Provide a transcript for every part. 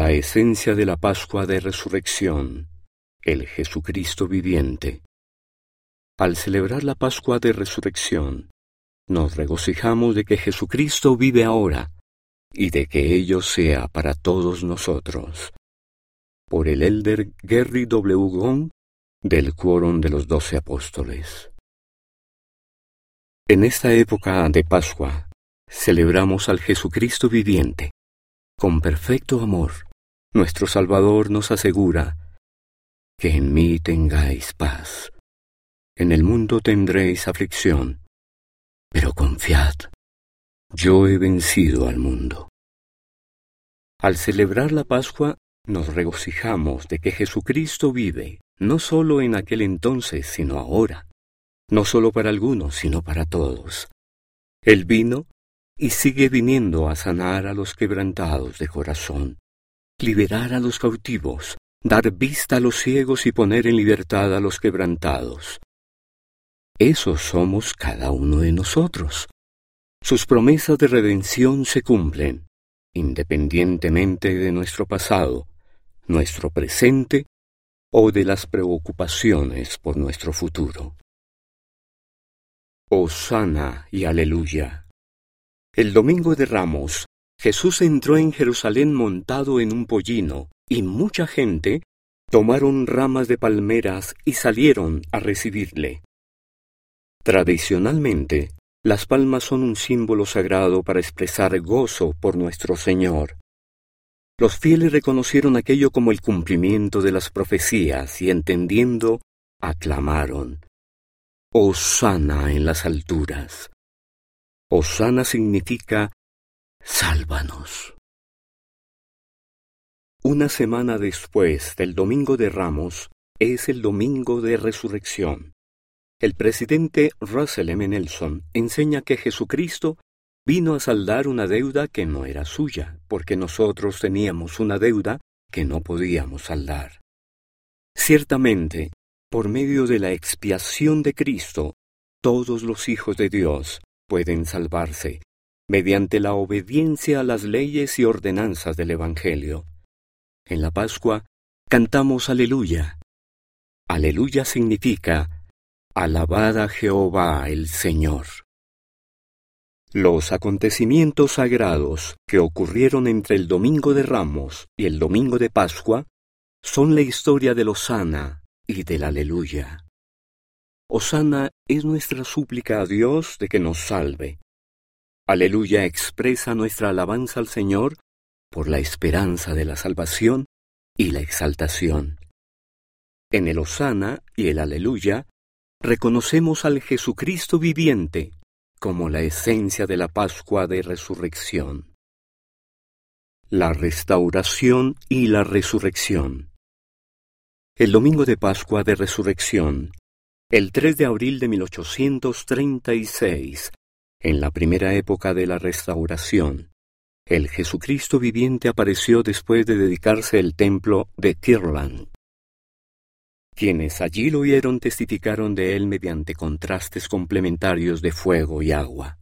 la esencia de la Pascua de Resurrección, el Jesucristo viviente. Al celebrar la Pascua de Resurrección, nos regocijamos de que Jesucristo vive ahora y de que ello sea para todos nosotros. Por el elder Gary W. Gong del Quórum de los Doce Apóstoles. En esta época de Pascua celebramos al Jesucristo viviente. Con perfecto amor, nuestro Salvador nos asegura que en mí tengáis paz. En el mundo tendréis aflicción, pero confiad, yo he vencido al mundo. Al celebrar la Pascua, nos regocijamos de que Jesucristo vive, no solo en aquel entonces, sino ahora, no solo para algunos, sino para todos. Él vino y sigue viniendo a sanar a los quebrantados de corazón, liberar a los cautivos, dar vista a los ciegos y poner en libertad a los quebrantados. Esos somos cada uno de nosotros. Sus promesas de redención se cumplen, independientemente de nuestro pasado, nuestro presente o de las preocupaciones por nuestro futuro. Osana y aleluya. El domingo de Ramos, Jesús entró en Jerusalén montado en un pollino, y mucha gente tomaron ramas de palmeras y salieron a recibirle. Tradicionalmente, las palmas son un símbolo sagrado para expresar gozo por nuestro Señor. Los fieles reconocieron aquello como el cumplimiento de las profecías y entendiendo, aclamaron. Osana en las alturas. Osana significa sálvanos. Una semana después del Domingo de Ramos es el Domingo de Resurrección. El presidente Russell M. Nelson enseña que Jesucristo vino a saldar una deuda que no era suya, porque nosotros teníamos una deuda que no podíamos saldar. Ciertamente, por medio de la expiación de Cristo, todos los hijos de Dios pueden salvarse, mediante la obediencia a las leyes y ordenanzas del Evangelio. En la Pascua cantamos aleluya. Aleluya significa Alabada Jehová el Señor. Los acontecimientos sagrados que ocurrieron entre el Domingo de Ramos y el Domingo de Pascua son la historia del Osana y del Aleluya. Osana es nuestra súplica a Dios de que nos salve. Aleluya expresa nuestra alabanza al Señor por la esperanza de la salvación y la exaltación. En el Osana y el Aleluya reconocemos al Jesucristo viviente como la esencia de la Pascua de Resurrección. La restauración y la resurrección. El domingo de Pascua de Resurrección, el 3 de abril de 1836, en la primera época de la restauración, el Jesucristo viviente apareció después de dedicarse el templo de Kirland. Quienes allí lo oyeron testificaron de él mediante contrastes complementarios de fuego y agua.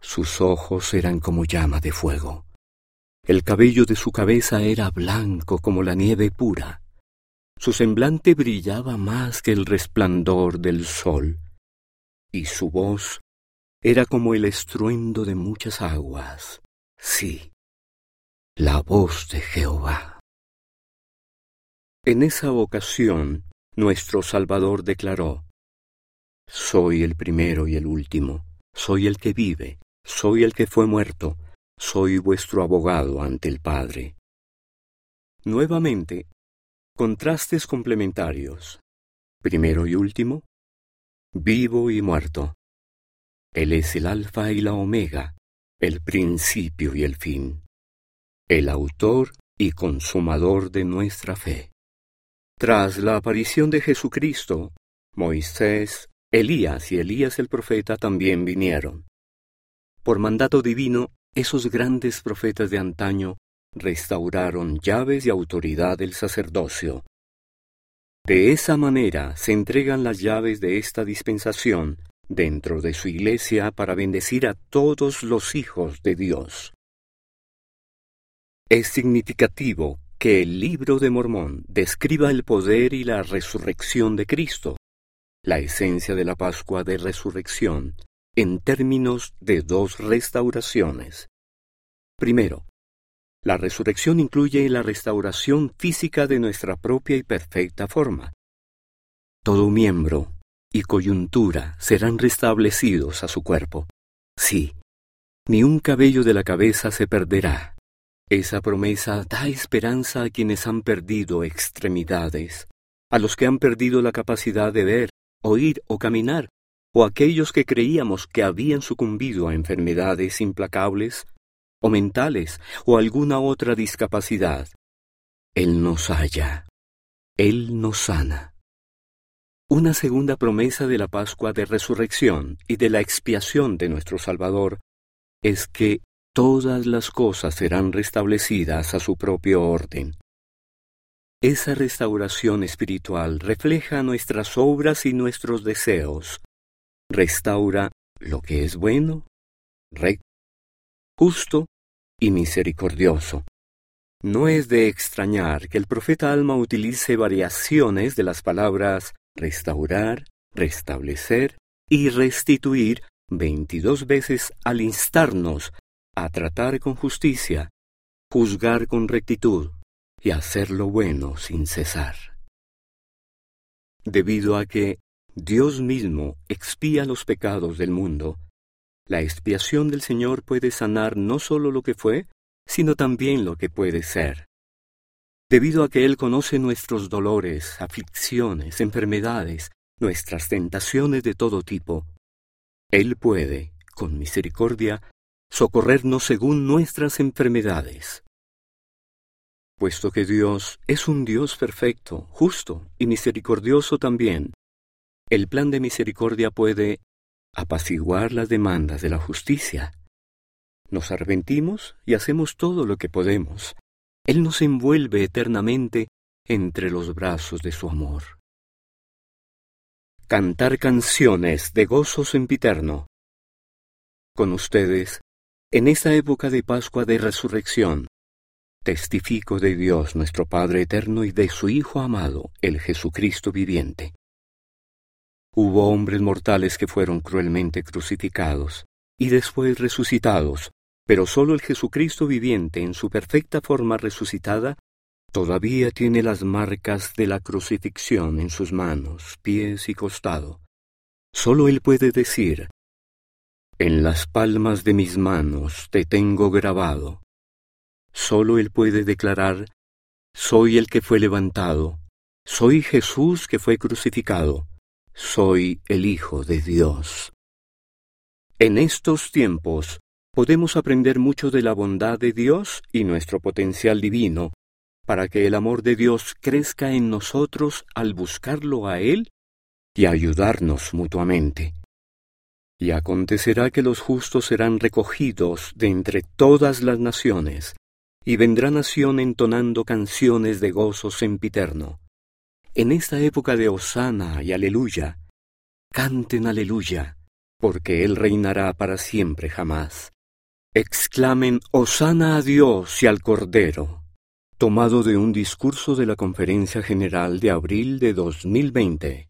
Sus ojos eran como llama de fuego. El cabello de su cabeza era blanco como la nieve pura. Su semblante brillaba más que el resplandor del sol, y su voz era como el estruendo de muchas aguas. Sí, la voz de Jehová. En esa ocasión, nuestro Salvador declaró, Soy el primero y el último, soy el que vive, soy el que fue muerto, soy vuestro abogado ante el Padre. Nuevamente, contrastes complementarios. Primero y último, vivo y muerto. Él es el alfa y la omega, el principio y el fin, el autor y consumador de nuestra fe. Tras la aparición de Jesucristo, Moisés, Elías y Elías el profeta también vinieron. Por mandato divino, esos grandes profetas de antaño restauraron llaves y autoridad del sacerdocio. De esa manera se entregan las llaves de esta dispensación dentro de su iglesia para bendecir a todos los hijos de Dios. Es significativo que el libro de Mormón describa el poder y la resurrección de Cristo, la esencia de la Pascua de Resurrección, en términos de dos restauraciones. Primero, la resurrección incluye la restauración física de nuestra propia y perfecta forma. Todo miembro y coyuntura serán restablecidos a su cuerpo. Sí, ni un cabello de la cabeza se perderá. Esa promesa da esperanza a quienes han perdido extremidades, a los que han perdido la capacidad de ver, oír o caminar, o aquellos que creíamos que habían sucumbido a enfermedades implacables o mentales o alguna otra discapacidad. Él nos halla. Él nos sana. Una segunda promesa de la Pascua de Resurrección y de la expiación de nuestro Salvador es que todas las cosas serán restablecidas a su propio orden. Esa restauración espiritual refleja nuestras obras y nuestros deseos. Restaura lo que es bueno, recto, justo y misericordioso. No es de extrañar que el profeta Alma utilice variaciones de las palabras restaurar, restablecer y restituir veintidós veces al instarnos a tratar con justicia, juzgar con rectitud y hacer lo bueno sin cesar. Debido a que Dios mismo expía los pecados del mundo, la expiación del Señor puede sanar no solo lo que fue, sino también lo que puede ser. Debido a que Él conoce nuestros dolores, aflicciones, enfermedades, nuestras tentaciones de todo tipo, Él puede, con misericordia, socorrernos según nuestras enfermedades. Puesto que Dios es un Dios perfecto, justo y misericordioso también, el plan de misericordia puede apaciguar las demandas de la justicia. Nos arrepentimos y hacemos todo lo que podemos. Él nos envuelve eternamente entre los brazos de su amor. Cantar canciones de gozo sempiterno. Con ustedes, en esta época de Pascua de Resurrección, testifico de Dios nuestro Padre eterno y de su Hijo amado, el Jesucristo viviente Hubo hombres mortales que fueron cruelmente crucificados y después resucitados, pero sólo el Jesucristo viviente en su perfecta forma resucitada todavía tiene las marcas de la crucifixión en sus manos, pies y costado. Sólo Él puede decir, En las palmas de mis manos te tengo grabado. Sólo Él puede declarar, Soy el que fue levantado, soy Jesús que fue crucificado soy el Hijo de Dios. En estos tiempos podemos aprender mucho de la bondad de Dios y nuestro potencial divino, para que el amor de Dios crezca en nosotros al buscarlo a Él y ayudarnos mutuamente. Y acontecerá que los justos serán recogidos de entre todas las naciones, y vendrá nación entonando canciones de gozo sempiterno. En esta época de Osana y Aleluya, canten Aleluya, porque Él reinará para siempre jamás. Exclamen Osana a Dios y al Cordero, tomado de un discurso de la Conferencia General de abril de 2020.